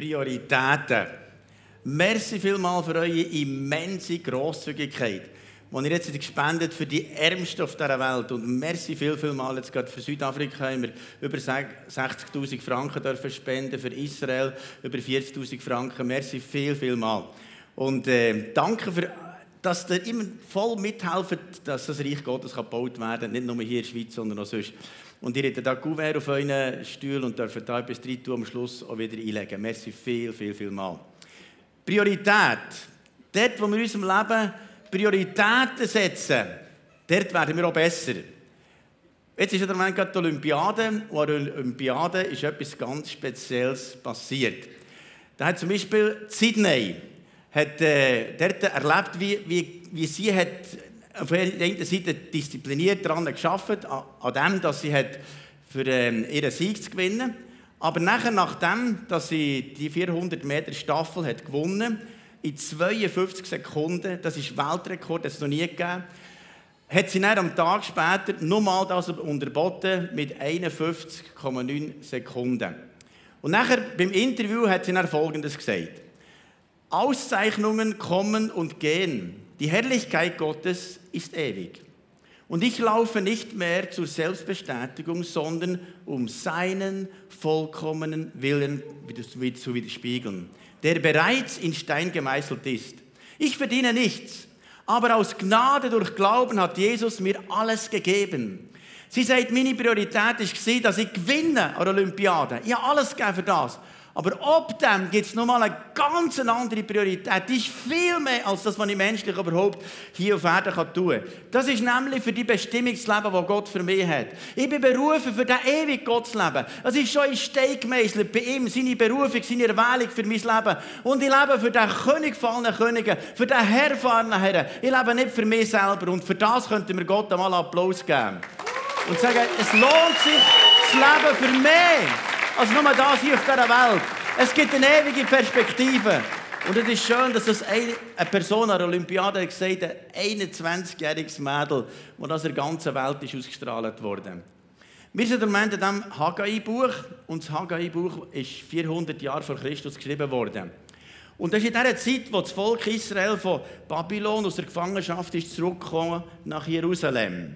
Prioritäten. Merci vielmal für eure immense Grosszügigkeit, die ihr jetzt gespendet für die Ärmsten auf dieser Welt. Und merci viel, viel mal jetzt gerade für Südafrika haben wir über 60'000 Franken dürfen spenden, für Israel über 40'000 Franken. Merci viel, viel mal. Und äh, danke für dass ihr immer voll mithelft, dass das Reich Gottes gebaut werden kann, nicht nur hier in der Schweiz, sondern auch sonst. Und ihr habt da Kuvert auf euren Stuhl und dürft da etwas rein tun, am Schluss auch wieder einlegen. Merci viel, viel, viel mal. Priorität. Dort, wo wir in unserem Leben Prioritäten setzen, dort werden wir auch besser. Jetzt ist der Moment gerade die Olympiade. Und an der Olympiade ist etwas ganz Spezielles passiert. Da hat zum Beispiel Sydney hat, äh, dort erlebt, wie, wie, wie sie hat auf der einen Seite diszipliniert daran geschafft, an, dem, dass sie hat für ähm, ihren Sieg zu gewinnen. Aber nachher, nachdem, dass sie die 400 Meter Staffel hat gewonnen, in 52 Sekunden, das ist Weltrekord, das es noch nie gegeben, hat sie dann am Tag später nochmal das unterboten mit 51,9 Sekunden. Und nachher beim Interview hat sie dann Folgendes gesagt. Auszeichnungen kommen und gehen. Die Herrlichkeit Gottes ist ewig. Und ich laufe nicht mehr zur Selbstbestätigung, sondern um seinen vollkommenen Willen zu widerspiegeln, der bereits in Stein gemeißelt ist. Ich verdiene nichts, aber aus Gnade durch Glauben hat Jesus mir alles gegeben. Sie sagt, meine Priorität war, dass ich gewinne an der Olympiade. Ich habe alles gegeben für das. Aber ob dem gibt es nochmal eine ganz andere Priorität. Die ist viel mehr als das, was ich menschlich überhaupt hier auf Erden tun kann. Das ist nämlich für die Bestimmungsleben, das Gott für mich hat. Ich bin berufen für das ewige Gottsleben. Es ist schon in Stein bei ihm, seine Berufung, seine Erwählung für mein Leben. Und ich lebe für den König von allen Königen, für den Herr von allen Herren. Ich lebe nicht für mich selber. Und für das könnten wir Gott einmal Applaus geben. Und sagen, es lohnt sich, das Leben für mich als nur das hier auf dieser Welt. Es gibt eine ewige Perspektive. Und es ist schön, dass das eine Person an der Olympiade gesagt hat, ein 21-jähriges Mädel, das aus der ganzen Welt ist ausgestrahlt wurde. Wir sind Moment in diesem Haggai-Buch und das Haggai-Buch ist 400 Jahre vor Christus geschrieben worden. Und das ist in der Zeit, wo das Volk Israel von Babylon aus der Gefangenschaft ist zurückgekommen nach Jerusalem.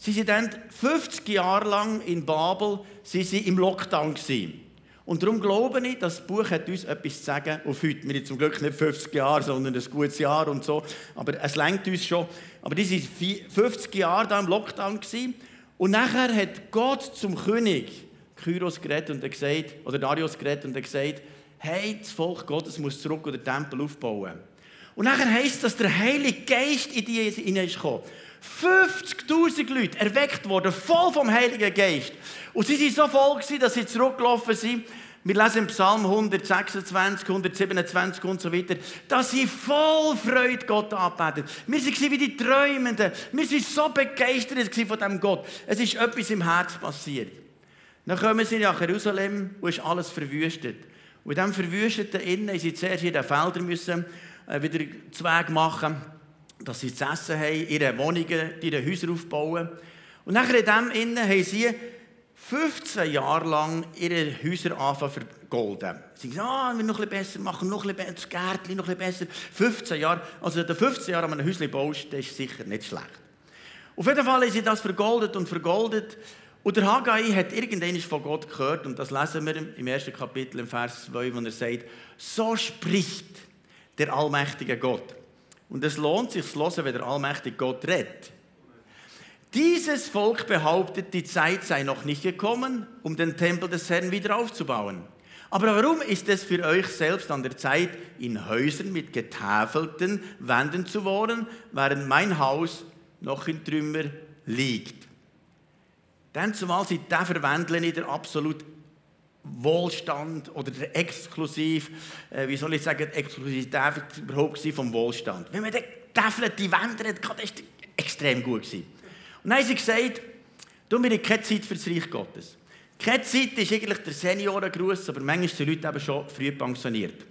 Sie sind dann 50 Jahre lang in Babel sie sind im Lockdown. Gewesen. Und darum glaube ich, das Buch hat uns etwas zu sagen auf heute. Wir sind zum Glück nicht 50 Jahre, sondern ein gutes Jahr und so. Aber es lenkt uns schon. Aber die waren 50 Jahre da im Lockdown. Gewesen. Und nachher hat Gott zum König Kyros geredet und er gesagt, oder Darius geredet und er gesagt, hey, das Volk Gottes muss zurück und den Tempel aufbauen. Und nachher heisst es, dass der Heilige Geist in die hinein ist gekommen. 50.000 Leute erweckt worden, voll vom Heiligen Geist. Und sie waren so voll, dass sie zurückgelaufen sind. Wir lesen im Psalm 126, 127 und so weiter, dass sie voll Freude Gott anbeten. Wir waren wie die Träumenden. Wir waren so begeistert von diesem Gott. Es ist etwas im Herz passiert. Dann kommen sie nach Jerusalem und ist alles verwüstet. Und in diesem Verwüsteten Innen mussten sie zuerst in den Feldern müssen, äh, wieder Zweig machen dass sie zu essen haben, ihre Wohnungen, ihre Häuser aufbauen. Und nachher in dem Innen haben sie 15 Jahre lang ihre Häuser anfangen vergolden. Sie sagen, ah, wir noch ein bisschen besser machen, noch ein bisschen das Gärtchen noch ein bisschen besser. 15 Jahre, also der 15 Jahre an einem Häuschen baust, das ist sicher nicht schlecht. Auf jeden Fall haben sie das vergoldet und vergoldet. Und der Haggai hat irgendwann von Gott gehört, und das lesen wir im ersten Kapitel, im Vers 2, wo er sagt, so spricht der allmächtige Gott. Und es lohnt sich zu hören, wenn der allmächtige Gott redet. Dieses Volk behauptet, die Zeit sei noch nicht gekommen, um den Tempel des Herrn wieder aufzubauen. Aber warum ist es für euch selbst an der Zeit, in Häusern mit getäfelten Wänden zu wohnen, während mein Haus noch in Trümmer liegt? Denn zumal sind die Verwendler nicht der absolut Wohlstand oder der exklusiv, äh, wie soll ich sagen, Exklusivität überhaupt vom Wohlstand. Wenn man die Wände hat, das extrem gut sein. Und dann haben sie gesagt, du, wir haben keine Zeit für das Reich Gottes. Keine Zeit ist eigentlich der Seniorengruß, aber manchmal sind die Leute eben schon früh pensioniert.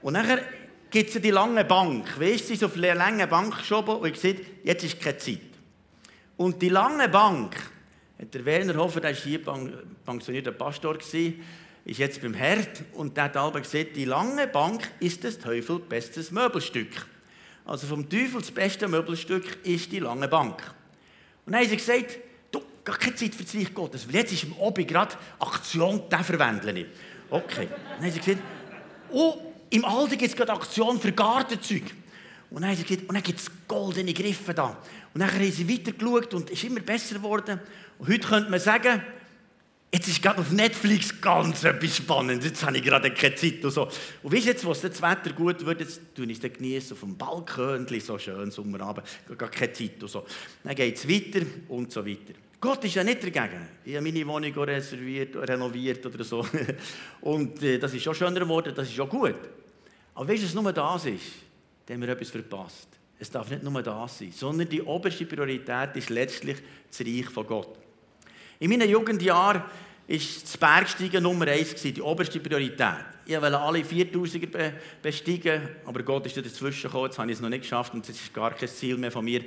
Und nachher gibt es die lange Bank. Weißt du, sie auf eine lange Bank geschoben und ich gesagt, jetzt ist keine Zeit. Und die lange Bank, der Werner Hofer, der war hier pensionierter Pastor, ist jetzt beim Herd und der hat aber gesagt, die lange Bank ist des Teufels bestes Möbelstück. Also vom Teufel das beste Möbelstück ist die lange Bank. Und dann haben sie gesagt, du, gar keine Zeit für das Reich Gottes, weil jetzt ist im Obi gerade Aktion, der verwendle ich. Okay. Dann haben sie gesagt, oh, im Alter gibt es gerade Aktion für Gartenzeug. Und dann haben sie gesagt, und dann gibt es goldene Griffe da. Und dann haben sie weitergeschaut und es ist immer besser geworden. Heute könnte man sagen, Jetzt ist gerade auf Netflix ganz etwas Spannendes. Jetzt habe ich gerade keine Zeit und so. Und weißt du, jetzt, wo das Wetter gut wird, jetzt tue ich es genießen auf dem Balkon, so schön Sommerabend, gar keine Zeit und so. Dann geht es weiter und so weiter. Gott ist ja nicht dagegen. Ich habe meine Wohnung reserviert, renoviert oder so. Und äh, das ist schon schöner geworden, das ist schon gut. Aber weißt du, was nur das ist, dann haben wir etwas verpasst. Es darf nicht nur das sein, sondern die oberste Priorität ist letztlich das Reich von Gott. In meinen Jugendjahren war das Bergsteigen Nummer eins, die oberste Priorität. Ich wollte alle 4000er besteigen, aber Gott ist dazwischen gekommen, jetzt habe ich es noch nicht geschafft und das ist gar kein Ziel mehr von mir.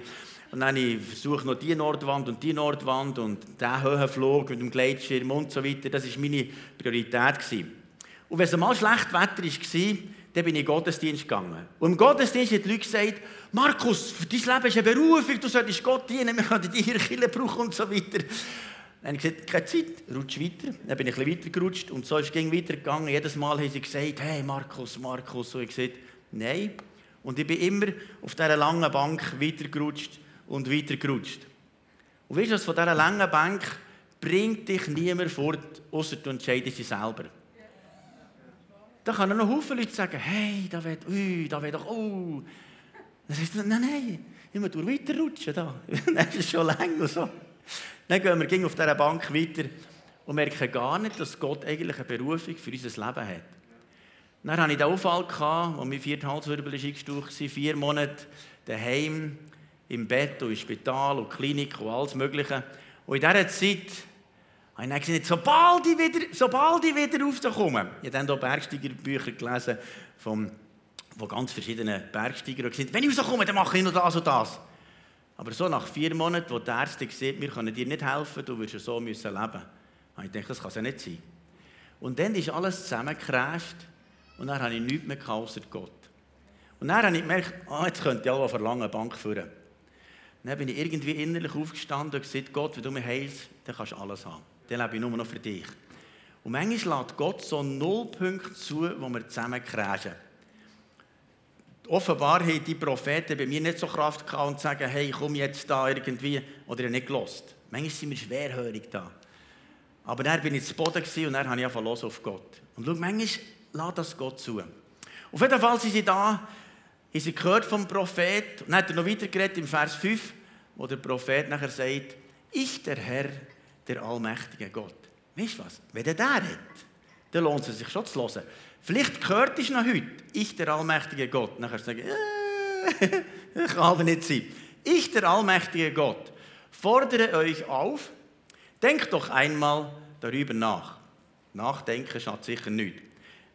Und dann ich noch die Nordwand und die Nordwand und diesen Höhenflug mit dem Gleitschirm und so weiter. Das war meine Priorität. Und wenn es mal schlecht Wetter war, dann bin ich in den Gottesdienst gegangen. Und im Gottesdienst haben die Leute gesagt, Markus, für dein Leben ist eine Berufung, du solltest Gott dienen, wir können dich hier Kirche brauchen und so weiter. Dann habe ich gesagt, keine Zeit, rutsch weiter. Dann bin ich ein bisschen weitergerutscht und so ist es weitergegangen. Jedes Mal haben sie gesagt, hey Markus, Markus. Und ich gesagt, nein. Und ich bin immer auf dieser langen Bank weitergerutscht und weitergerutscht. Und weißt du, von dieser langen Bank bringt dich niemand fort, außer du entscheidest dich selber. Da kann noch Haufen Leute sagen, hey, da wird, ui, da wird doch, oh. Dann sagst du, nein, nein, ich muss weiterrutschen da. das ist schon und so. Dann gehen wir auf dieser Bank weiter und merken gar nicht, dass Gott eigentlich eine Berufung für unser Leben hat. Dann hatte ich den Unfall, als mein vierter Halswirbel eingestaucht war, vier Monate daheim, im Bett und im Spital und Klinik und alles Mögliche. Und in dieser Zeit habe ich dann gesagt, sobald ich wieder, sobald ich wieder raufkomme, ich habe dann hier Bergsteigerbücher gelesen von, von ganz verschiedenen Bergsteigern und gesagt, wenn ich rauskomme, dann mache ich noch das und das. Aber so nach vier Monaten, wo die Ärzte sehen, wir können dir nicht helfen, du wirst so müssen leben müssen, habe ich gedacht, das kann es ja nicht sein. Und dann ist alles zusammengecrasht und dann habe ich nichts mehr außer Gott. Und dann habe ich gemerkt, ah, jetzt könnte ich auch lange Bank führen. Dann bin ich irgendwie innerlich aufgestanden und gesagt, Gott, wenn du mich heilst, dann kannst du alles haben. Dann lebe ich nur noch für dich. Und manchmal lädt Gott so Nullpunkte zu, wo wir zusammen crashen offenbar haben die Propheten bei mir nicht so Kraft gehabt und sagen, hey, komm jetzt da irgendwie, oder nicht gelost. Manchmal sind wir schwerhörig da. Aber dann bin ich zu Boden und dann habe ich einfach los auf Gott. Und schau, manchmal lässt das Gott zu. Auf jeden Fall sind sie da, haben sie gehört vom Prophet, und dann hat er noch weiter im Vers 5, wo der Prophet nachher sagt, ich, der Herr, der allmächtige Gott. Weißt du was? Wenn er der hat, dann lohnt es sich schon zu hören. Vielleicht gehört es noch heute, ich, der allmächtige Gott. Dann kannst du sagen, äh, das kann nicht sein. Ich, der allmächtige Gott, fordere euch auf, denkt doch einmal darüber nach. Nachdenken schadet sicher nicht.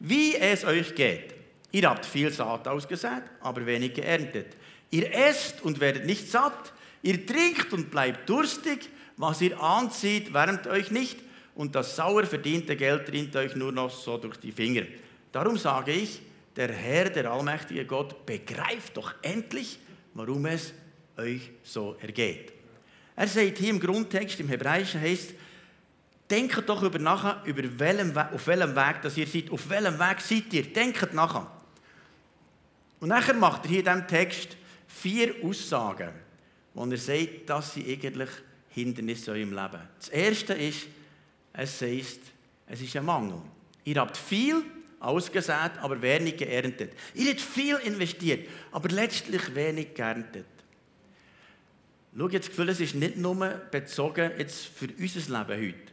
Wie es euch geht. Ihr habt viel Saat ausgesät, aber wenig geerntet. Ihr esst und werdet nicht satt. Ihr trinkt und bleibt durstig. Was ihr anzieht, wärmt euch nicht. Und das sauer verdiente Geld rinnt euch nur noch so durch die Finger. Darum sage ich, der Herr, der allmächtige Gott, begreift doch endlich, warum es euch so ergeht. Er sagt hier im Grundtext, im Hebräischen heißt, denkt doch über nachher, über welchem, auf welchem Weg das ihr seid. Auf welchem Weg seid ihr? Denkt nachher. Und nachher macht er hier in diesem Text vier Aussagen, wo er sagt, dass sie eigentlich Hindernisse in eurem Leben. Das erste ist, es heißt, es ist ein Mangel. Ihr habt viel, ausgesät, aber wenig geerntet. Ihr habt viel investiert, aber letztlich wenig geerntet. Schau jetzt, das Gefühl, es ist nicht nur bezogen jetzt für unser Leben heute,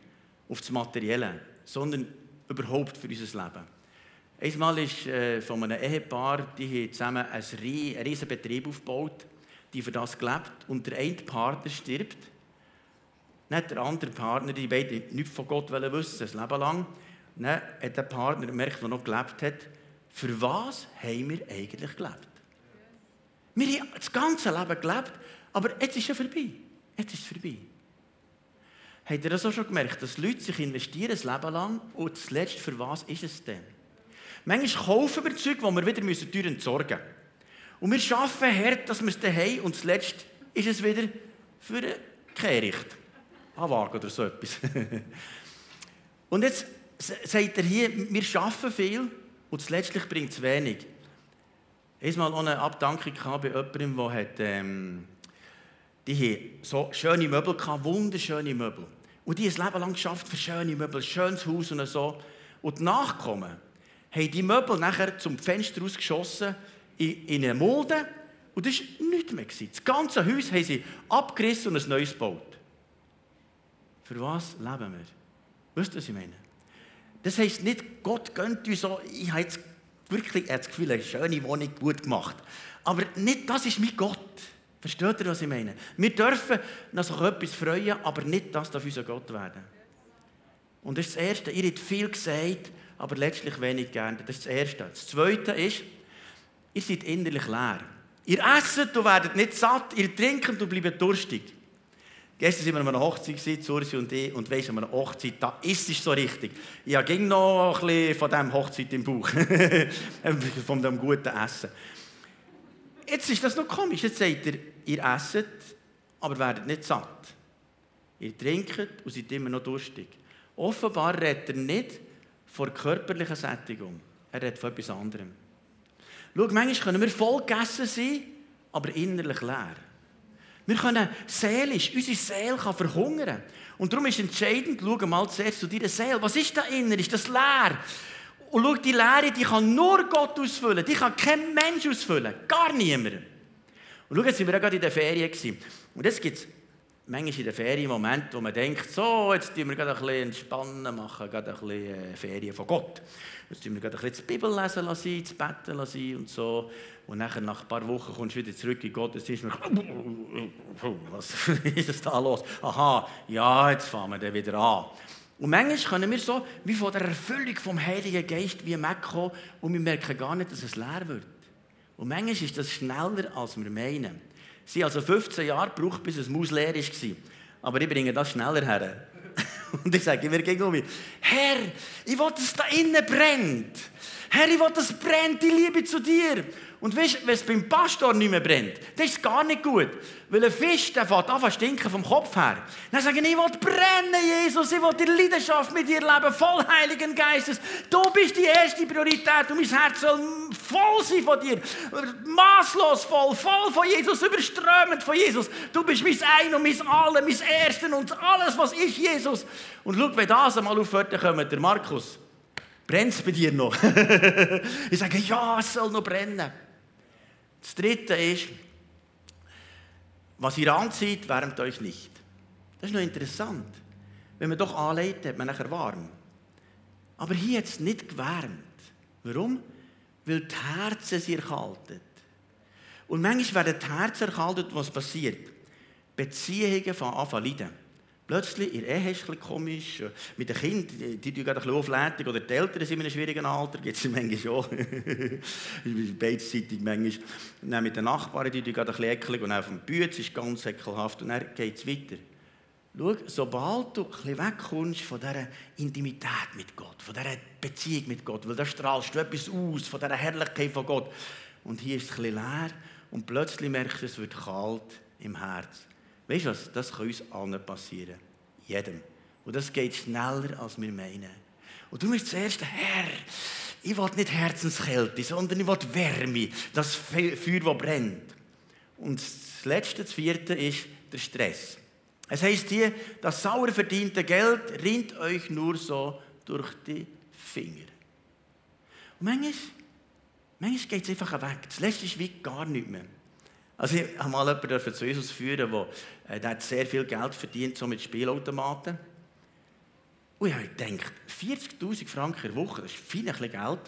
auf das Materielle, sondern überhaupt für unser Leben. Einmal ist äh, von einem Ehepaar, die haben zusammen einen riesen Betrieb aufgebaut, die für das gelebt und der eine Partner stirbt. Nicht der andere Partner, die beiden nichts von Gott wissen, ein Leben lang dann hat der Partner gemerkt, der noch gelebt hat, für was haben wir eigentlich gelebt? Wir haben das ganze Leben gelebt, aber jetzt ist es vorbei. Jetzt ist es vorbei. Habt ihr das auch schon gemerkt, dass Leute sich investieren ein Leben lang und zuletzt für was ist es denn? Manchmal kaufen wir Zeug, die wir wieder müssen teuer entsorgen müssen. Und wir arbeiten hart, dass wir es haben und zuletzt ist es wieder für eine Kehricht. Anwagen oder so etwas. und jetzt sagt er hier, wir arbeiten viel und letztlich bringt es wenig. Ich mal eine Abdankung bei jemandem, der hat, ähm, die haben so schöne Möbel gehabt, wunderschöne Möbel. Und die haben ein Leben lang geschafft für schöne Möbel, ein schönes Haus und so. Und die Nachkommen haben die Möbel nachher zum Fenster rausgeschossen in, in eine Mulde und das war nichts mehr. Das ganze Haus haben sie abgerissen und ein neues gebaut. Für was leben wir? Wisst ihr, was ich meine? Das heisst nicht, Gott gönnt uns so, ich habe jetzt wirklich das Gefühl, eine schöne Wohnung gut gemacht. Aber nicht das ist mein Gott. Versteht ihr, was ich meine? Wir dürfen nach so etwas freuen, aber nicht das darf unser Gott werden. Und das ist das Erste. Ihr habt viel gesagt, aber letztlich wenig gern. Das ist das Erste. Das Zweite ist, ihr seid innerlich leer. Ihr esset und werdet nicht satt, ihr trinkt und bleibt durstig. Gestern waren wir an einer Hochzeit, Ursi und ich, und weisst, an einer Hochzeit, da ist es so richtig. Ich habe noch ein bisschen von dieser Hochzeit im Bauch. von dem guten Essen. Jetzt ist das noch komisch. Jetzt sagt er, ihr esset, aber werdet nicht satt. Ihr trinkt und seid immer noch durstig. Offenbar redet er nicht von körperlicher Sättigung. Er redet von etwas anderem. Schau, manchmal können wir voll gegessen sein, aber innerlich leer. Wir können seelisch, unsere Seele kann verhungern. Und darum ist entscheidend, schau mal zuerst zu deiner Seele. Was ist da inner? Ist das leer? Und schau, die Leere, die kann nur Gott ausfüllen. Die kann kein Mensch ausfüllen. Gar niemand. Und schau, jetzt sind wir ja gerade in der Ferien. Und jetzt gibt es manchmal in der Ferien Momente, wo man denkt, so, jetzt tun wir gerade ein bisschen entspannen, machen gerade ein bisschen äh, Ferien von Gott. Jetzt tun wir gerade ein bisschen die Bibel lesen lassen, das Betten lassen und so. Und nachher, nach ein paar Wochen kommst du wieder zurück in Gott und was ist das da los? Aha, ja, jetzt fahren wir wieder an. Und manchmal können wir so wie von der Erfüllung vom Heiligen Geist wie wegkommen und wir merken gar nicht, dass es leer wird. Und manchmal ist das schneller, als wir meinen. Sie also 15 Jahre gebraucht, bis es Maus leer war. Aber ich bringe das schneller her. Und ich sage mir gegenüber, Herr, ich will, dass es da innen brennt. Herr, ich will, dass es brennt, die Liebe zu dir. Und weißt, wenn es beim Pastor nicht mehr brennt, das ist gar nicht gut. Weil ein Fisch, der fängt an stinken vom Kopf her. Dann sagen ich will brennen, Jesus, ich will die Leidenschaft mit dir leben, voll Heiligen Geistes. Du bist die erste Priorität und mein Herz soll voll sein von dir. Maßlos voll, voll von Jesus, überströmend von Jesus. Du bist mein Ein und mein Alle, mein Ersten und alles, was ist Jesus. Und schau, wenn das einmal aufhört, dann kommt der Markus. Brennt es bei dir noch? ich sage, ja, es soll noch brennen. Das dritte ist, was ihr anzieht, wärmt euch nicht. Das ist noch interessant. Wenn man doch anlegt, hat man nachher warm. Aber hier hat es nicht gewärmt. Warum? Weil die Herzen sich erkaltet. Und manchmal werden die Herzen erkaltet, was passiert. Beziehungen von leiden. Plötzlich, ihr Ehe ist es komisch, mit den Kindern, die, tun ein bisschen oder die Eltern sind in einem schwierigen Alter, gibt es manchmal auch. Beidseitig manchmal. Und dann mit den Nachbarn, die tun ein bisschen ecklig, und auch vom Bütz ist ganz ekelhaft, und dann geht es weiter. Schau, sobald du bisschen wegkommst von dieser Intimität mit Gott, von dieser Beziehung mit Gott, weil da strahlst du etwas aus, von dieser Herrlichkeit von Gott, und hier ist es bisschen leer, und plötzlich merkst du, es wird kalt im Herz. Weißt du was? Das kann uns allen passieren. Jedem. Und das geht schneller, als wir meinen. Und du musst zuerst, Herr, ich will nicht Herzenskälte, sondern ich will Wärme, das Feuer, das brennt. Und das letzte, das vierte ist der Stress. Es heißt hier, das sauer verdiente Geld rinnt euch nur so durch die Finger. Und manchmal, manchmal geht es einfach weg. Das letzte ist wie gar nicht mehr. Also ich habe mal jemanden zu Jesus führen, der, äh, der hat sehr viel Geld verdient, so mit Spielautomaten. Und ich habe gedacht, 40'000 Franken der Woche, das ist viel Geld.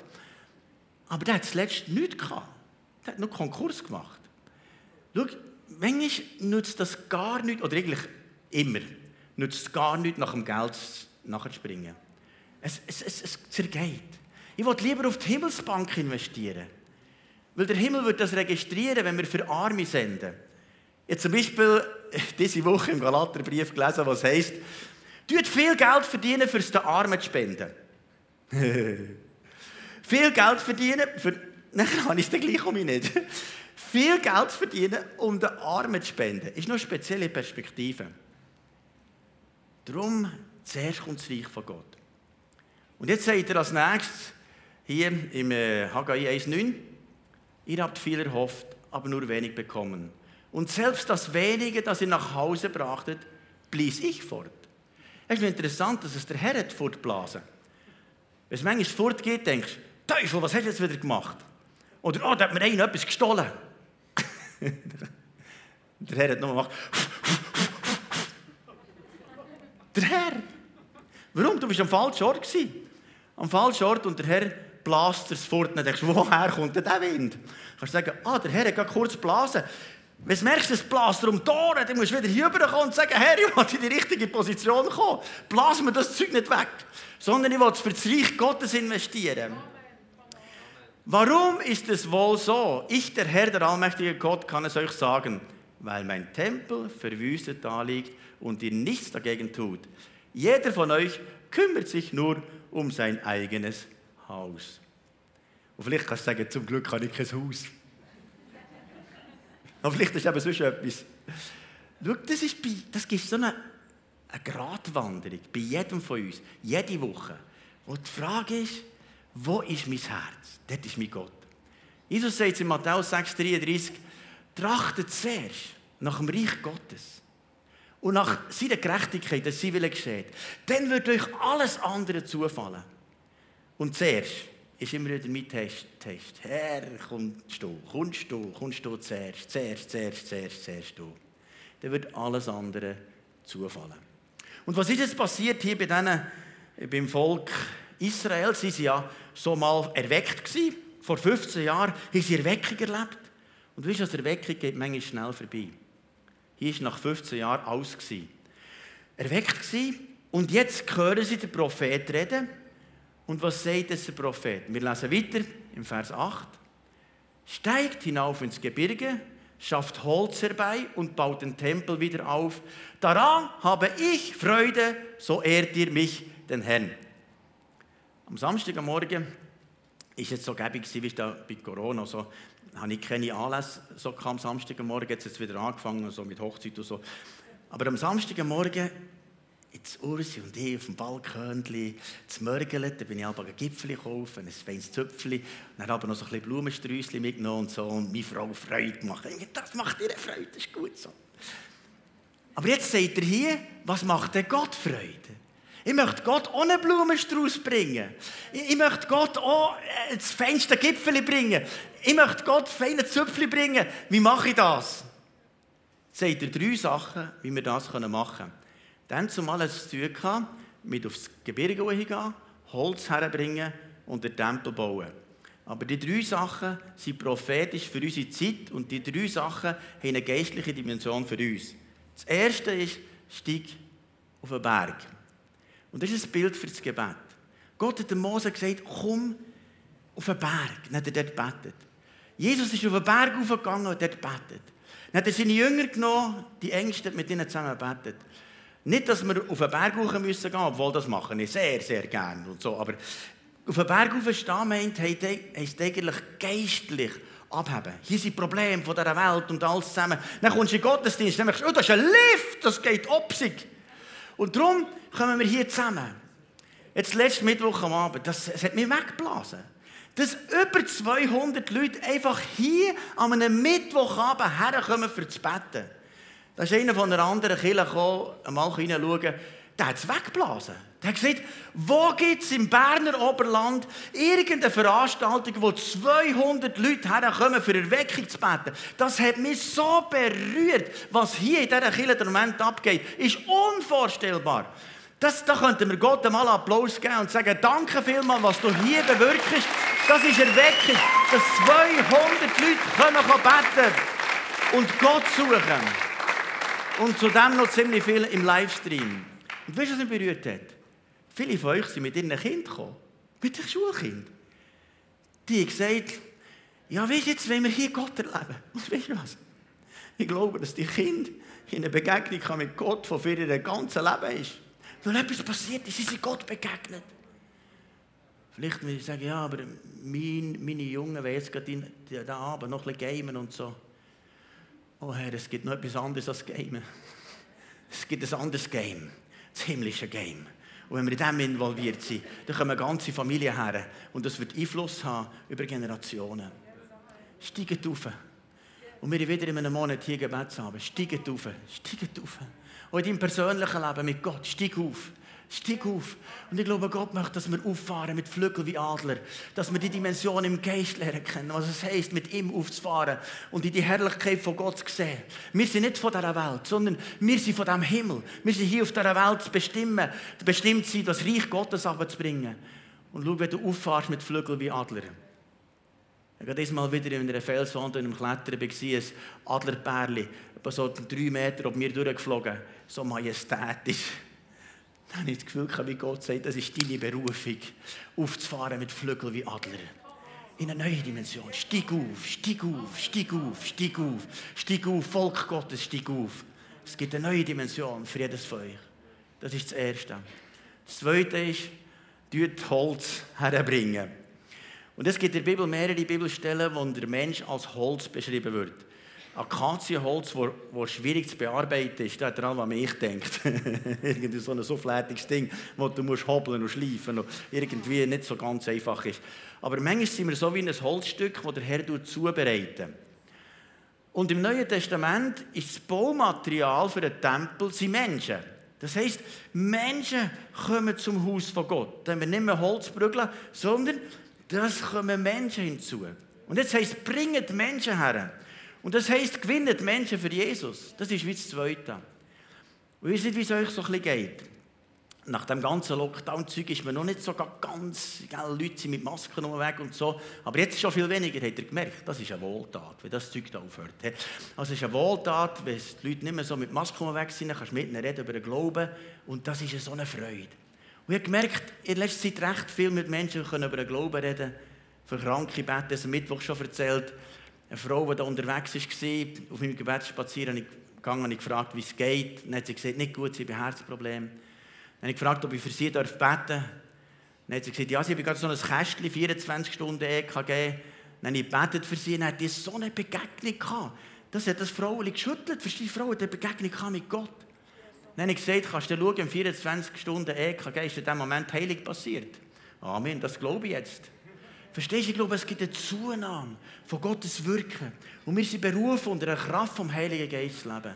Aber der hat zuletzt nichts gehabt. Der hat nur Konkurs gemacht. Schau, manchmal nützt das gar nichts, oder eigentlich immer, nützt es gar nichts, nach dem Geld nachzuspringen. Es, es, es, es zergeht. Ich will lieber auf die Himmelsbank investieren. Weil der Himmel wird das registrieren, wenn wir für Arme senden. Jetzt zum Beispiel diese Woche im Galaterbrief gelesen, was heißt, Tut viel Geld verdienen, für den Armen zu spenden. viel Geld verdienen, für... Nein, kann ich es dann gleich um mich nicht. viel Geld verdienen, um den Armen zu spenden, ist noch eine spezielle Perspektive. Darum, zuerst kommt das Reich von Gott. Und jetzt sagt er als nächstes, hier im Haggai äh, 1,9, ihr habt viel erhofft, aber nur wenig bekommen. Und selbst das wenige, das ihr nach Hause brachtet, blies ich fort. Es ist interessant, dass es der Herr hat fortblasen. Wenn es manchmal fortgeht, denkst du, Teufel, was hast du jetzt wieder gemacht? Oder, oh, da hat mir einer etwas gestohlen. der Herr hat nur gemacht. der Herr. Warum? Du bist am falschen Ort. Am falschen Ort und der Herr blast es fort. Dann denkst du, woher kommt denn der Wind? Du kannst sagen, ah, der Herr hat kurz blasen. Wenn du merkst, es blast um die Ohren, dann musst du wieder hier rüberkommen und sagen, Herr, ich will in die richtige Position kommen. Blasen wir das Zeug nicht weg. Sondern ich will es für das Reich Gottes investieren. Warum ist es wohl so? Ich, der Herr, der allmächtige Gott, kann es euch sagen. Weil mein Tempel verwüstet da liegt und ihr nichts dagegen tut. Jeder von euch kümmert sich nur um sein eigenes Haus. Und vielleicht kannst du sagen, zum Glück habe ich kein Haus. Aber vielleicht ist eben sonst etwas. Schau, das, ist bei, das gibt so eine, eine Gratwanderung bei jedem von uns, jede Woche. Wo die Frage ist, wo ist mein Herz? Dort ist mein Gott. Jesus sagt in Matthäus 6,33, trachtet zuerst nach dem Reich Gottes und nach seiner Gerechtigkeit, dass sie will geschieht. Dann wird euch alles andere zufallen. Und zuerst ist immer wieder mein Test. Test. Herr, kommst du, kommst du, kommst du zuerst, zuerst, zuerst, zuerst, zuerst du. Dann wird alles andere zufallen. Und was ist jetzt passiert hier bei denen, beim Volk Israel? Sie waren ja so mal erweckt gewesen. Vor 15 Jahren haben sie Erweckung erlebt. Und du weißt, dass Erweckung geht manchmal schnell vorbei. Hier war nach 15 Jahren alles. Erweckt gewesen. Und jetzt hören sie den Prophet reden. Und was sagt es der Prophet? Wir lesen weiter im Vers 8. Steigt hinauf ins Gebirge, schafft Holz herbei und baut den Tempel wieder auf. Daran habe ich Freude, so ehrt ihr mich, den Herrn. Am Samstagmorgen ist es so gäbig wie da bei Corona. So, habe ich keine Anlässe so am Samstagmorgen, jetzt ist es wieder angefangen, so mit Hochzeit und so. Aber am Samstagmorgen jetzt Ursi und ich auf dem Balkon zu mörgeln. Da bin ich aber ein Gipfel kaufen, ein feines Zöpfchen. Dann aber noch so ein bisschen Blumensträußchen mitgenommen und so. Und meine Frau Freude gemacht. Das macht ihr Freude, das ist gut so. Aber jetzt seht ihr hier, was macht denn Gott Freude? Ich möchte Gott ohne Blumenstrauß bringen. Ich möchte Gott auch äh, das feinste Gipfel bringen. Ich möchte Gott feine Zöpfchen bringen. Wie mache ich das? Seht ihr drei Sachen, wie wir das machen können. Dann zumal es zu tun mit aufs Gebirge gehen, Holz herbringen und den Tempel bauen. Aber die drei Sachen sind prophetisch für unsere Zeit und die drei Sachen haben eine geistliche Dimension für uns. Das erste ist, steig auf den Berg. Und das ist ein Bild für das Gebet. Gott hat dem Mose gesagt, komm auf den Berg, dann hat er dort betet. Jesus ist auf den Berg aufgegangen und dort betet. Dann hat er seine Jünger genommen, die Ängste mit ihnen zusammen betet. Nicht, dass wir auf den Berg hoch müssen obwohl das mache ich sehr, sehr gerne und so. Aber auf den Berg stehen meint, heisst eigentlich geistlich abheben. Hier sind Probleme von dieser Welt und alles zusammen. Dann kommst du in den Gottesdienst und denkst, oh, das ist ein Lift, das geht opsig. Und darum kommen wir hier zusammen. Jetzt letzten Mittwoch am Abend, das, das hat mich weggeblasen. Dass über 200 Leute einfach hier an einem Mittwochabend herkommen für zu beten. Da ist einer von einer anderen Kirche gekommen, einmal hineinschauen, der hat es weggeblasen. Der hat gesagt, wo gibt es im Berner Oberland irgendeine Veranstaltung, wo 200 Leute herkommen, für Erweckung zu beten? Das hat mich so berührt, was hier in dieser Kirche im Moment abgeht. Ist unvorstellbar. Das, da könnten wir Gott einmal Applaus geben und sagen, danke vielmals, was du hier bewirkst. Das ist Erweckung, dass 200 Leute kommen beten und Gott suchen. Und zudem noch ziemlich viel im Livestream. Und weißt du, was mich berührt hat? Viele von euch sind mit ihren Kindern gekommen. Mit den Schulkindern. Die haben gesagt, ja, weißt du, jetzt wenn wir hier Gott erleben. Und weißt du was? Ich glaube, dass die Kinder in einer Begegnung mit Gott von für ihr ganzes Leben ist. weil etwas passiert ist, sie sind Gott begegnet. Vielleicht würde ich sagen, ja, aber mein, meine Jungen wollen jetzt gerade den Abend noch ein bisschen gamen und so. Oh Herr, es gibt noch etwas anderes als Gamen. Es gibt ein anderes Game, das himmlische Game. Und wenn wir in dem involviert sind, dann kommen ganze Familie her. Und das wird Einfluss haben über Generationen. Steigt auf. Und wir wieder in einem Monat hier Gebet haben. Steigt auf. Steigt auf. Und in deinem persönlichen Leben mit Gott, steig auf. Steig auf. Und ich glaube, Gott möchte, dass wir auffahren mit Flügeln wie Adler. Dass wir die Dimension im Geist lernen können. Was es heisst, mit ihm aufzufahren und in die Herrlichkeit von Gott zu sehen. Wir sind nicht von dieser Welt, sondern wir sind von diesem Himmel. Wir sind hier auf dieser Welt zu bestimmen, bestimmt sein, das Reich Gottes abzubringen. Und schau, wenn du auffährst mit Flügeln wie Adler. Ich habe diesmal wieder in einer Felswand in einem Klettern war, ein Adlerpärchen, so drei Meter auf mir durchgeflogen, so majestätisch. Dann habe ich das Gefühl, wie Gott sagt, das ist deine Berufung, aufzufahren mit Flügeln wie Adler. In eine neue Dimension. Stieg auf, stieg auf, stieg auf, stieg auf, stieg auf, Volk Gottes, stieg auf. Es gibt eine neue Dimension für jedes von euch. Das ist das Erste. Das Zweite ist, dort Holz herbringen. Und es gibt in der Bibel mehrere Bibelstellen, wo der Mensch als Holz beschrieben wird. Akazienholz, das schwierig zu bearbeiten ist, das daran, was ich denkt. irgendwie so ein so flätiges Ding, das du musst hobeln und schleifen und irgendwie nicht so ganz einfach ist. Aber manchmal sind wir so wie ein Holzstück, das der Herr zubereitet. Und im Neuen Testament ist das Baumaterial für den Tempel sind Menschen. Das heisst, Menschen kommen zum Haus von Gott. Dann wir nicht mehr Holz brügeln, sondern das kommen Menschen hinzu. Und jetzt heisst, bringt Menschen her. Und das heisst, gewinnt Menschen für Jesus. Das ist wie das Zweite. Und wisst ihr, wie es euch so ein geht? Nach dem ganzen Lockdown-Zeug ist man noch nicht so ganz, gell, Leute sind mit Masken weg und so. Aber jetzt schon viel weniger, habt ihr gemerkt. Das ist eine Wohltat, wenn das Zeug da aufhört. Also es ist eine Wohltat, wenn die Leute nicht mehr so mit Masken weg sind, dann kannst du mit ihnen reden über den Glauben. Und das ist so eine Freude. Und ich habe gemerkt, in letzter Zeit recht viel mit Menschen können über den Glauben reden. Für kranke Betten, das am Mittwoch schon erzählt. Eine Frau, die da unterwegs war, auf meinem Gebetsspaziergang, gegangen und gefragt, wie es geht. Dann hat sie gesagt, nicht gut, sie hat ein Herzproblem. Dann habe ich gefragt, ob ich für sie beten darf. Dann hat sie gesagt, ja, sie haben gerade so ein Kästchen, 24 Stunden EKG. Dann habe ich gebetet für sie, dann hat die so eine Begegnung gehabt. Das hat das Frau geschüttelt, für die Frau hat eine Begegnung mit Gott. Dann habe ich gesagt, kannst du schauen, in 24 Stunden EKG ist in diesem Moment heilig passiert. Amen, das glaube ich jetzt. Verstehst du? Ich glaube, es gibt eine Zunahme von Gottes Wirken. Und wir sind berufen, unter der Kraft vom Heiligen Geist zu leben.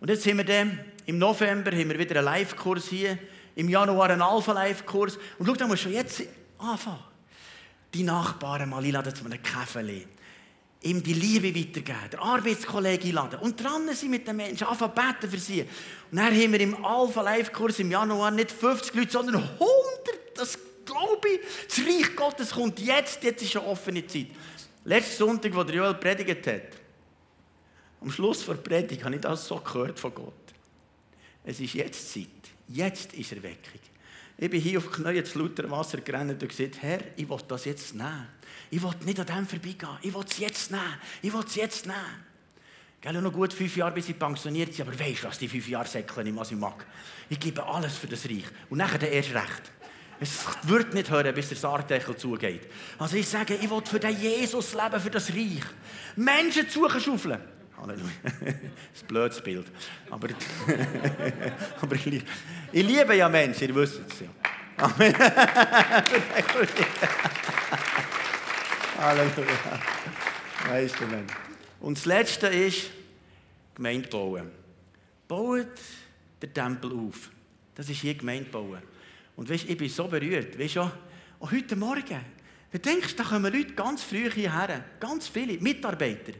Und jetzt haben wir dann, im November haben wir wieder einen Live-Kurs hier, im Januar einen Alpha-Live-Kurs. Und schau, da musst du schon jetzt anfangen. Die Nachbarn mal einladen zu einem Kaffee ihm die Liebe weitergeben, der Arbeitskollege einladen und dran sind mit den Menschen, anfangen beten für sie. Und dann haben wir im Alpha-Live-Kurs im Januar nicht 50 Leute, sondern 100. Das glaube ich, das Reich Gottes kommt jetzt, jetzt ist eine offene Zeit. Letzten Sonntag, wo der Joel predigt hat, am Schluss der Predigt habe ich das so gehört von Gott. Es ist jetzt Zeit. Jetzt ist Erweckung. Ich bin hier auf Knie zu lauter Wasser gerannt und gesagt, Herr, ich will das jetzt nehmen. Ich will nicht an dem vorbeigehen. Ich will es jetzt nehmen. Ich will es jetzt nehmen. Gell, noch gut fünf Jahre, bis ich pensioniert bin, aber weißt du was, die fünf Jahre säckeln was ich mag. Ich gebe alles für das Reich. Und nachher der erst recht. Es wird nicht hören, bis der Sargdeckel zugeht. Also ich sage, ich will für den Jesus leben, für das Reich. Menschen zuschaufeln. Halleluja. Das ist ein blödes Bild. Aber, aber ich, liebe, ich liebe ja Menschen, ihr wisst es ja. Amen. Halleluja. Weißt du, Mensch. Und das Letzte ist Gemeinde bauen. Baut den Tempel auf. Das ist hier Gemeinde bauen. Und weißt, ich bin so berührt. Weißt du, auch heute Morgen, du denkst, da kommen Leute ganz früh hierher. Ganz viele Mitarbeiter.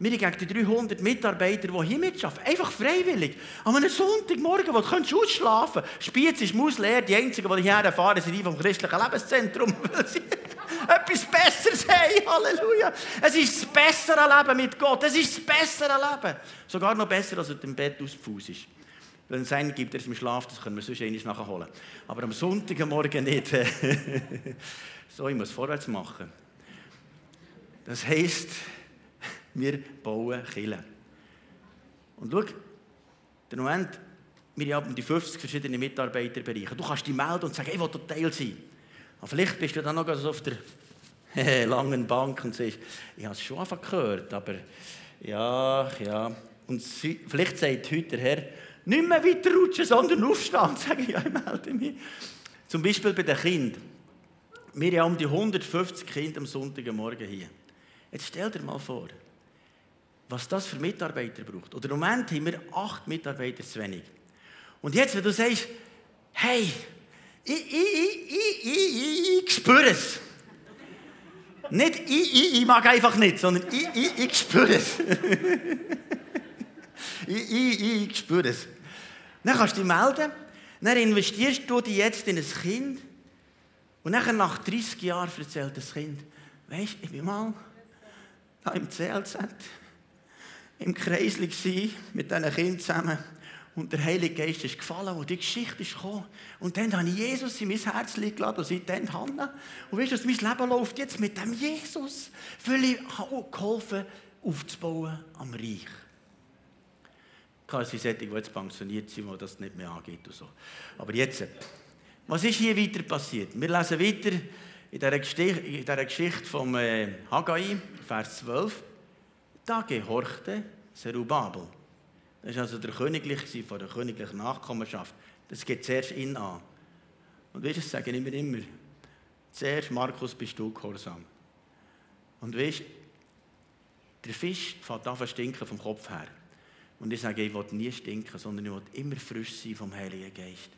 Wir haben gegen die 300 Mitarbeiter, die hier mitarbeiten. Einfach freiwillig. An einem Sonntagmorgen, wo du ausschlafen kannst. Spiez ist mausleer. Die Einzigen, die hierher fahren, sind die vom christlichen Lebenszentrum. Weil sie etwas Besseres haben. Halleluja. Es ist das bessere Leben mit Gott. Es ist das bessere Leben. Sogar noch besser, als er im Bett ausgefußt ist. Wenn es einen gibt, der ist im Schlaf, das können wir sonst einmal nachholen. Aber am Sonntagmorgen nicht. so, ich muss vorwärts machen. Das heisst, wir bauen Kille. Und schau, der Moment, wir haben die 50 verschiedene Mitarbeiterbereiche. Du kannst dich melden und sagen, ich will Teil sein. Und vielleicht bist du dann noch auf der langen Bank und sagst, ich habe es schon gehört, aber ja, ja. Und vielleicht sagt heute der Herr, nicht mehr weiter rutschen, sondern aufstehen. Sage ich, ja, ich melde mich. Zum Beispiel bei den Kindern. Wir haben um die 150 Kinder am Sonntagmorgen hier. Jetzt stell dir mal vor, was das für Mitarbeiter braucht. Oder im Moment haben wir acht Mitarbeiter zu wenig. Und jetzt, wenn du sagst, hey, ich, ich, ich, ich, ich spüre es. Nicht ich, ich, ich mag einfach nicht, sondern ich, ich, ich spüre es. ich, ich, ich spüre es. Dann kannst du dich melden, dann investierst du dich jetzt in ein Kind und dann nach 30 Jahren erzählt das Kind, du, ich bin mal da im CLZ im Kreis mit diesen Kindern zusammen und der Heilige Geist ist gefallen, wo die Geschichte ist gekommen. Und dann habe ich Jesus in mein Herz geladen und seitdem Hanna. Und weißt du, mein Leben läuft jetzt mit dem Jesus, weil ich habe geholfen, aufzubauen am Reich. Ich solche, die jetzt pensioniert sind, die das nicht mehr angeht und so. Aber jetzt, was ist hier weiter passiert? Wir lesen weiter in dieser Geschichte, in dieser Geschichte vom äh, Haggai, Vers 12. Da gehorchte Zerubabel. Das war also der Königlich von der königlichen Nachkommenschaft. Das geht zuerst ihn an. Und weißt du, das sagen immer immer. Zuerst, Markus, bist du gehorsam. Und weißt du, der Fisch fängt an zu stinken vom Kopf her. Und ich sage, ich will nie stinken, sondern ich will immer frisch sein vom Heiligen Geist.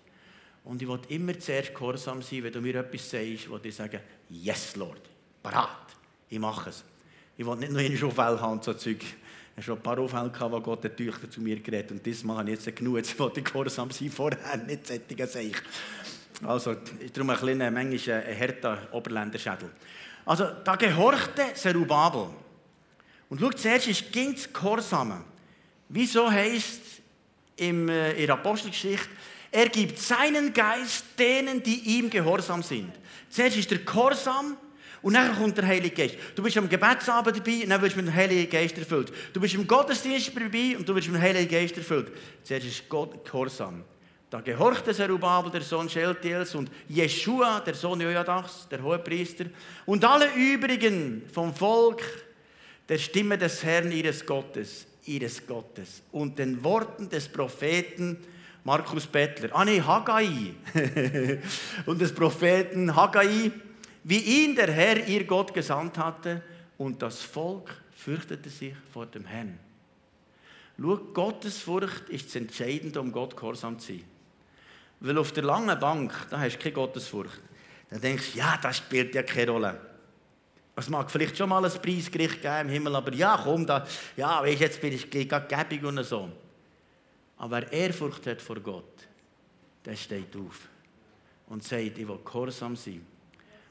Und ich will immer zuerst gehorsam sein, wenn du mir etwas sagst, wo ich sage, yes, Lord, parat, ich mache es. Ich will nicht nur in Schaufel haben, so Zeug. Ich habe schon ein paar Aufhälle gehabt, wo Gott der Tüchter zu mir geredet und diesmal habe ich jetzt genug, jetzt wollte ich gehorsam sein, vorher nicht sättigen Seich. Also, darum ein kleiner, manchmal ein härter Oberländerschädel. Also, da gehorchte Zerubabel. Und schau, zuerst ist ganz Gehorsam. Wieso heisst im, äh, in der Apostelgeschichte, er gibt seinen Geist denen, die ihm gehorsam sind. Zuerst ist der Gehorsam und dann kommt der Heilige Geist. Du bist am Gebetsabend dabei und dann wirst du mit dem Heiligen Geist erfüllt. Du bist im Gottesdienst dabei und du wirst mit dem Heiligen Geist erfüllt. Zuerst ist Gott Gehorsam. Da gehorchte Zerubabel, der Sohn Scheltiels, und Jeshua, der Sohn Joadachs, der Hohepriester, und alle übrigen vom Volk der Stimme des Herrn ihres Gottes, ihres Gottes, und den Worten des Propheten Markus Bettler. Ah nee, Haggai. und des Propheten Haggai, wie ihn der Herr, ihr Gott, gesandt hatte, und das Volk fürchtete sich vor dem Herrn. Schau, Gottesfurcht ist das Entscheidende, um Gott gehorsam zu sein. Weil auf der langen Bank, da hast du keine Gottesfurcht. Dann denkst du, ja, das spielt ja keine Rolle. Es mag vielleicht schon mal ein Preisgericht geben im Himmel, aber ja, komm, da, ja, weißt, jetzt bin ich gerade gäbig und so. Aber wer Ehrfurcht hat vor Gott, der steht auf und sagt, ich will gehorsam sein.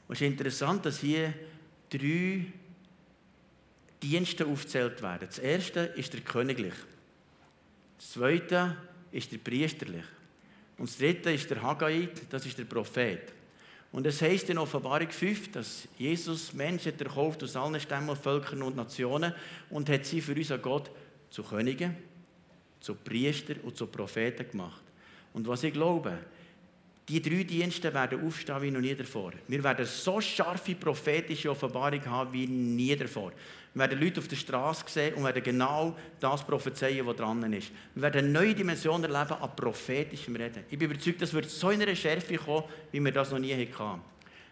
Und es ist interessant, dass hier drei Dienste aufgezählt werden. Das erste ist der königlich. Das zweite ist der priesterlich. Und das dritte ist der Haggai, das ist der Prophet. Und es heißt in Offenbarung 5, dass Jesus Menschen erkauft aus allen Stämmen, Völkern und Nationen und hat sie für unseren Gott zu Königen, zu Priestern und zu Propheten gemacht. Und was ich glaube, die drei Dienste werden aufstehen wie noch nie davor. Wir werden so scharfe prophetische Offenbarung haben wie nie davor. Wir werden Leute auf der Straße sehen und werden genau das prophezeien, was dran ist. Wir werden eine neue Dimension erleben an prophetischem Reden. Ich bin überzeugt, das wird so in einer Schärfe kommen, wie wir das noch nie hatten.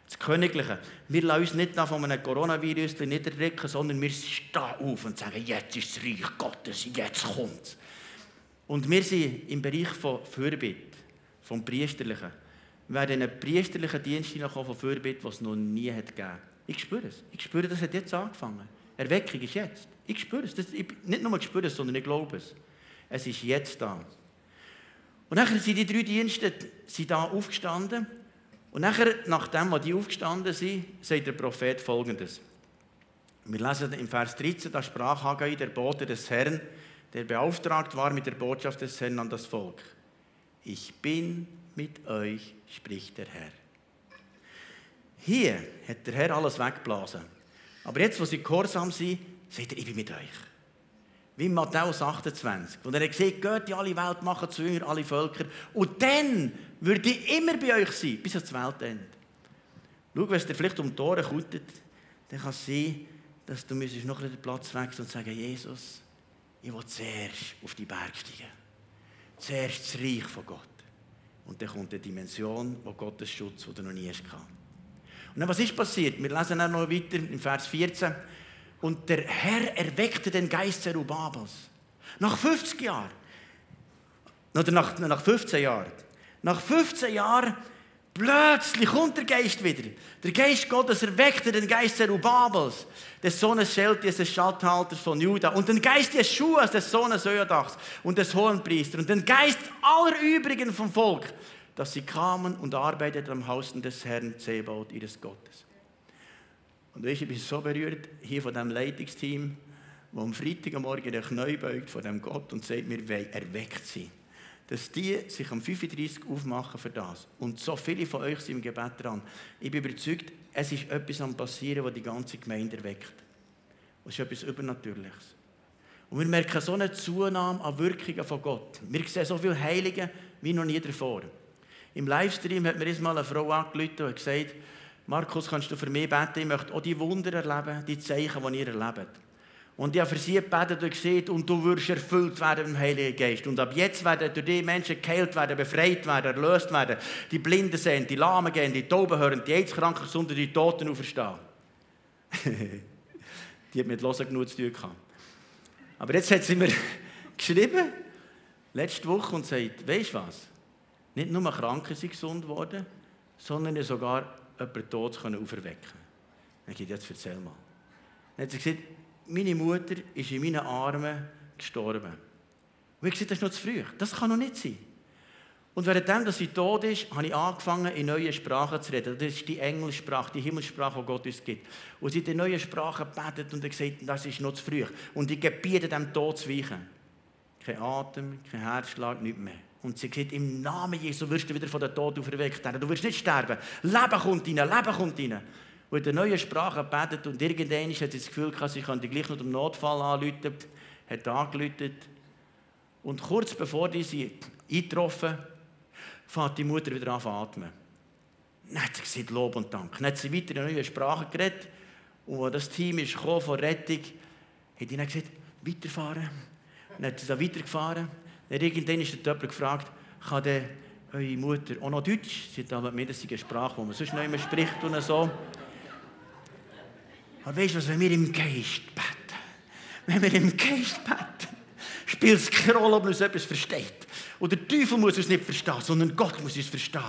Das Königliche. Wir lassen uns nicht von einem Coronavirus niederdrücken, sondern wir stehen auf und sagen, jetzt ist das Reich Gottes, jetzt kommt. Und wir sind im Bereich von Fürbitte, vom Priesterlichen werden in einen priesterlichen Dienst hineinkommen von Fürbitte, was es noch nie hat gegeben Ich spüre es. Ich spüre, das hat jetzt angefangen. Erweckung ist jetzt. Ich spüre es. Das, ich, nicht nur spüre es, sondern ich glaube es. Es ist jetzt da. Und nachher sind die drei Dienste sind da aufgestanden. Und nachher, nachdem was die aufgestanden sind, sagt der Prophet folgendes. Wir lesen im Vers 13, da sprach Haggai, der Bote des Herrn, der beauftragt war mit der Botschaft des Herrn an das Volk. Ich bin mit euch, spricht der Herr. Hier hat der Herr alles weggeblasen. Aber jetzt, wo sie gehorsam sind, sagt er, ich bin mit euch. wie Matthäus 28, wo er gesagt geht in alle Welt, machen zu Jünger alle Völker und dann würde ich immer bei euch sein, bis ans Weltende. Schau, wenn es dir vielleicht um die Tore kutet, dann kann es sein, dass du noch den Platz wechseln und sagen, Jesus, ich will zuerst auf die Berg steigen. Zuerst das Reich von Gott. Und dann kommt eine Dimension, wo Gottes Schutz, den du noch nie hast. Und dann, was ist passiert? Wir lesen dann noch weiter im Vers 14. Und der Herr erweckte den Geist Zerubabels. Nach 50 Jahren. Oder nach, nach 15 Jahren. Nach 15 Jahren plötzlich kommt der Geist wieder. Der Geist Gottes erweckte den Geist Zerubabels, des Sohnes Schelties, des Statthalters von Juda, und den Geist Jeschuas, des Sohnes Öadachs und des Hohenpriesters, und den Geist aller übrigen vom Volk, dass sie kamen und arbeiteten am Haus des Herrn Zebaut, ihres Gottes. Und weißt, ich bin so berührt hier von dem Leitungsteam, wo am Freitagmorgen den Knie beugt vor dem Gott und sagt, wollen erweckt sein. Dass die sich am 35 aufmachen für das. Und so viele von euch sind im Gebet dran. Ich bin überzeugt, es ist etwas am passieren, was die ganze Gemeinde erweckt. Es ist etwas Übernatürliches. Und wir merken so eine Zunahme an Wirkungen von Gott. Wir sehen so viele Heilige wie noch nie davor. Im Livestream hat mir einmal eine Frau angerufen und gesagt, Markus, kannst du für mich beten? Ich möchte auch die Wunder erleben, die Zeichen, die ihr erlebt. Und ich habe für sie gebetet und gesehen, und du wirst erfüllt werden im Heiligen Geist. Und ab jetzt werden durch die Menschen geheilt werden, befreit werden, erlöst werden. Die Blinden sehen, die Lahmen gehen, die Tauben hören, die AIDS-Kranken gesund die Toten auferstehen. die hat mit Losen genug zu tun gehabt. Aber jetzt hat sie mir geschrieben, letzte Woche, und sagt, weißt du was? Nicht nur Kranke sind gesund geworden, sondern sogar jemanden tot auferwecken Dann geht jetzt erzähl mal. Dann hat sie gesagt, meine Mutter ist in meinen Armen gestorben. Und ich gesagt, das ist noch zu früh. Das kann noch nicht sein. Und währenddem, sie tot ist, habe ich angefangen, in neuen Sprachen zu reden. Das ist die Engelssprache, die Himmelssprache, die Gott uns gibt. Und sie hat in neuen Sprachen gebetet und gesagt, das ist noch zu früh. Und ich gebiete dem Tod zu weichen. Kein Atem, kein Herzschlag, nichts mehr. Und sie sagt, im Namen Jesu wirst du wieder von der Tod auferweckt werden. Du wirst nicht sterben. Leben kommt rein, Leben kommt rein. Und in der neuen Sprache betet und irgendwann hat sie das Gefühl gehabt, sie könnte gleich noch im Notfall anrufen, hat angerufen. Und kurz bevor sie eingetroffen, fängt die Mutter wieder an zu atmen. Dann hat sie gesagt, Lob und Dank. Dann hat sie weiter in der neuen Sprache geredet. Und als das Team ist von Rettung, hat ihnen gesagt, weiterfahren. Dann hat sie da weitergefahren. Dann irgendwann ist der Töpfer gefragt, kann denn eure Mutter auch noch Deutsch? Sie hat aber mit eine Sprache, die man sonst nicht mehr spricht und so. Aber weißt du was, wenn wir im Geist beten, wenn wir im Geist beten, spielt es keine Rolle, ob man uns etwas versteht. Und der Teufel muss uns nicht verstehen, sondern Gott muss uns verstehen.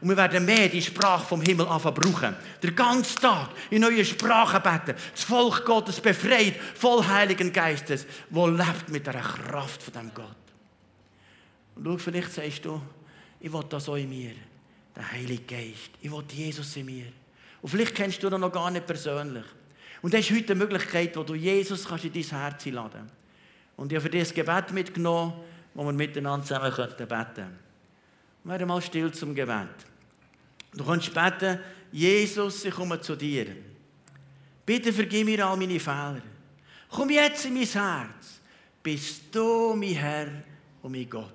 Und wir werden mehr die Sprache vom Himmel anfangen brauchen. Den ganzen Tag in neue Sprachen beten. Das Volk Gottes befreit, voll Heiligen Geistes, wo lebt mit der Kraft von dem Gott. Und schau, vielleicht sagst du, ich will das auch in mir, der Heilige Geist. Ich will Jesus in mir. Und vielleicht kennst du das noch gar nicht persönlich. Und das ist heute eine Möglichkeit, wo du Jesus kannst in dein Herz einladen kannst. Und ich habe für dich ein Gebet mitgenommen, wo wir miteinander zusammen beten können. Werde mal still zum Gebet. Du kannst beten, Jesus, ich komme zu dir. Bitte vergib mir all meine Fehler. Komm jetzt in mein Herz. Bist du mein Herr und mein Gott.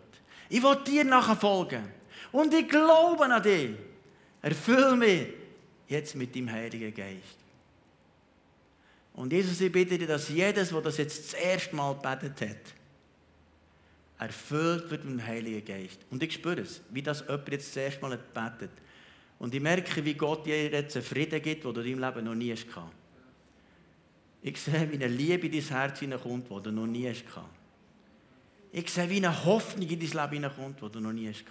Ich will dir nachfolgen. Und ich glaube an dich. Erfüll mich jetzt mit dem Heiligen Geist. Und Jesus, ich bitte dir, dass jedes, der das jetzt das erste Mal gebetet hat, erfüllt wird mit dem Heiligen Geist. Und ich spüre es, wie das jemand jetzt das erste Mal betet. Und ich merke, wie Gott dir jetzt einen Frieden gibt, den du in deinem Leben noch nie hast. Ich sehe, wie eine Liebe in dein Herz hineinkommt, die du noch nie hast. Ich sehe, wie eine Hoffnung in dein Leben hineinkommt, die du noch nie hast.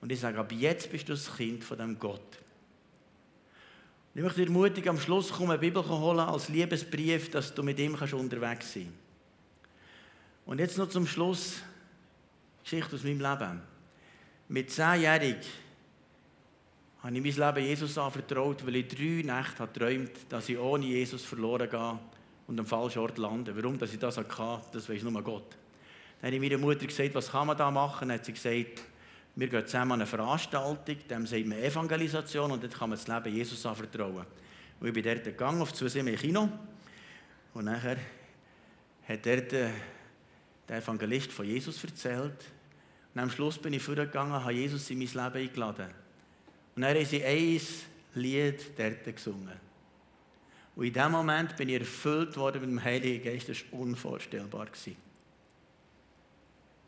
Und ich sage, ab jetzt bist du das Kind von dem Gott. Ich möchte dir ermutigen, am Schluss kommen, eine Bibel holen als Liebesbrief, dass du mit ihm unterwegs sein kannst. Und jetzt noch zum Schluss, Geschichte aus meinem Leben. Mit zehnjährig habe ich mein Leben Jesus anvertraut, weil ich drei Nächte geträumt habe, dass ich ohne Jesus verloren gehe und am falschen Ort lande. Warum dass ich das hatte, das weiß nur Gott. Dann habe ich meiner Mutter gesagt, was kann man da machen? Dann hat sie gesagt, wir gehen zusammen an eine Veranstaltung, dem sagt man Evangelisation und dort kann man das Leben Jesus anvertrauen. Und ich bin dort gegangen, auf zwei im Kino. Und nachher hat er den, der Evangelist von Jesus erzählt. Und am Schluss bin ich vorgegangen, habe Jesus in mein Leben eingeladen. Und dann haben sie ein Lied dort gesungen. Und in dem Moment bin ich erfüllt worden mit dem Heiligen Geist. Das war unvorstellbar.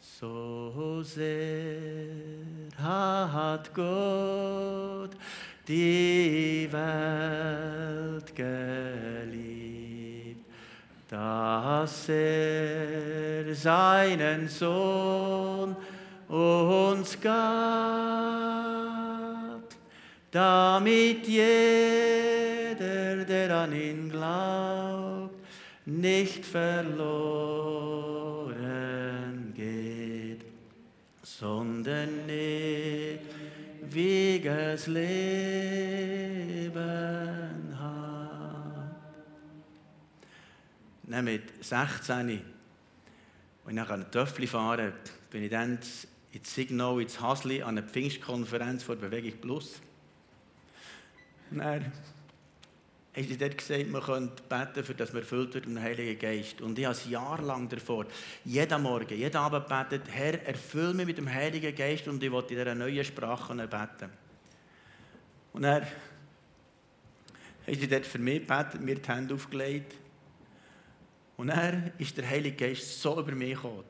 So sehr hat Gott die Welt geliebt, dass er seinen Sohn uns gab, damit jeder, der an ihn glaubt, nicht verloren sondern ewiges Leben hat. Dann mit 16, als ich nach einer Töffel fahren bin ich dann ins Signal, ins Hasli, an einer Pfingstkonferenz vor Bewegung Plus. Und haben sie dort gesagt, man könnte beten, für dass man erfüllt wird mit dem Heiligen Geist. Und ich habe es jahrelang davor, jeden Morgen, jeden Abend betet, Herr, erfüll mich mit dem Heiligen Geist und ich will in dieser neuen Sprache beten. Und dann haben sie dort für mich gebetet, mir die Hände aufgelegt. Und dann ist der Heilige Geist so über mich gekommen.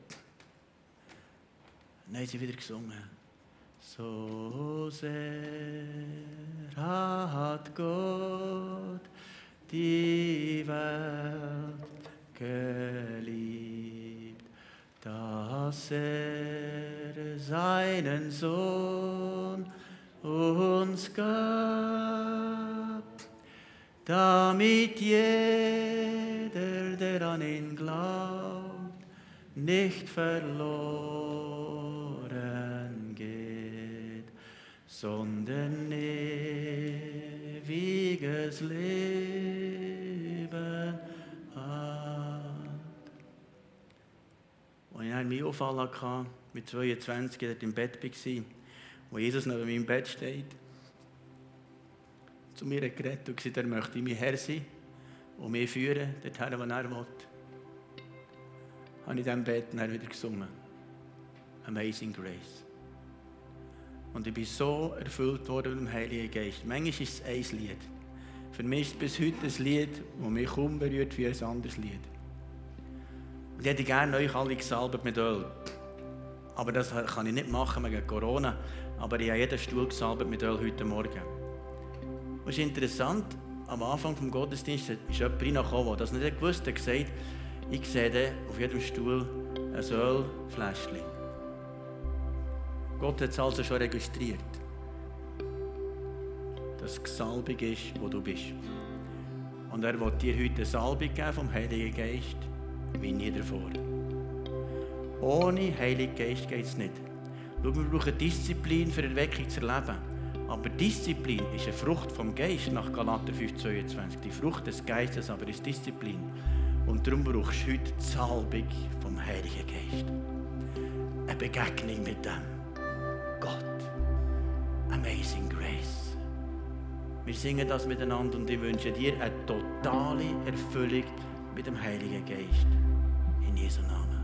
Dann haben sie wieder gesungen. So sehr hat Gott die Welt geliebt, dass er seinen Sohn uns gab, damit jeder, der an ihn glaubt, nicht verloren geht, sondern ewiges Leben ich hatte einen Unfall mit 22, als ich im Bett war, wo Jesus neben meinem Bett steht, zu mir geredet und gesagt, er möchte mein Herr sein und mich führen, dorthin, wo er will. Habe ich in diesem Bett dann wieder gesungen. Amazing Grace. Und ich bin so erfüllt worden mit dem Heiligen Geist. Manchmal ist es ein Lied. Für mich ist es bis heute ein Lied, das mich kaum berührt wie ein anderes Lied. Und ich hätte gerne euch alle gesalbt mit Öl. Aber das kann ich nicht machen wegen Corona. Aber ich habe jeden Stuhl gesalbt mit Öl heute Morgen. Und es ist interessant, am Anfang des Gottesdienstes ist jemand reingekommen, der das nicht gewusst hat, gesagt, ich sehe auf jedem Stuhl ein Ölfläschchen. Gott hat es also schon registriert, dass es gesalbig ist, wo du bist. Und er wird dir heute Salbung geben vom Heiligen Geist, wie nie davor. Ohne Heiligen Geist geht es nicht. Schau, wir brauchen Disziplin für Erweckung zu erleben. Aber Disziplin ist eine Frucht vom Geist nach Galater 5,22. Die Frucht des Geistes aber ist Disziplin. Und darum brauchst du heute die Salbung vom Heiligen Geist. Eine Begegnung mit dem Gott. Amazing Grace. Wir singen das miteinander und ich wünsche dir eine totale Erfüllung mit dem Heiligen Geist. In Jesu Namen.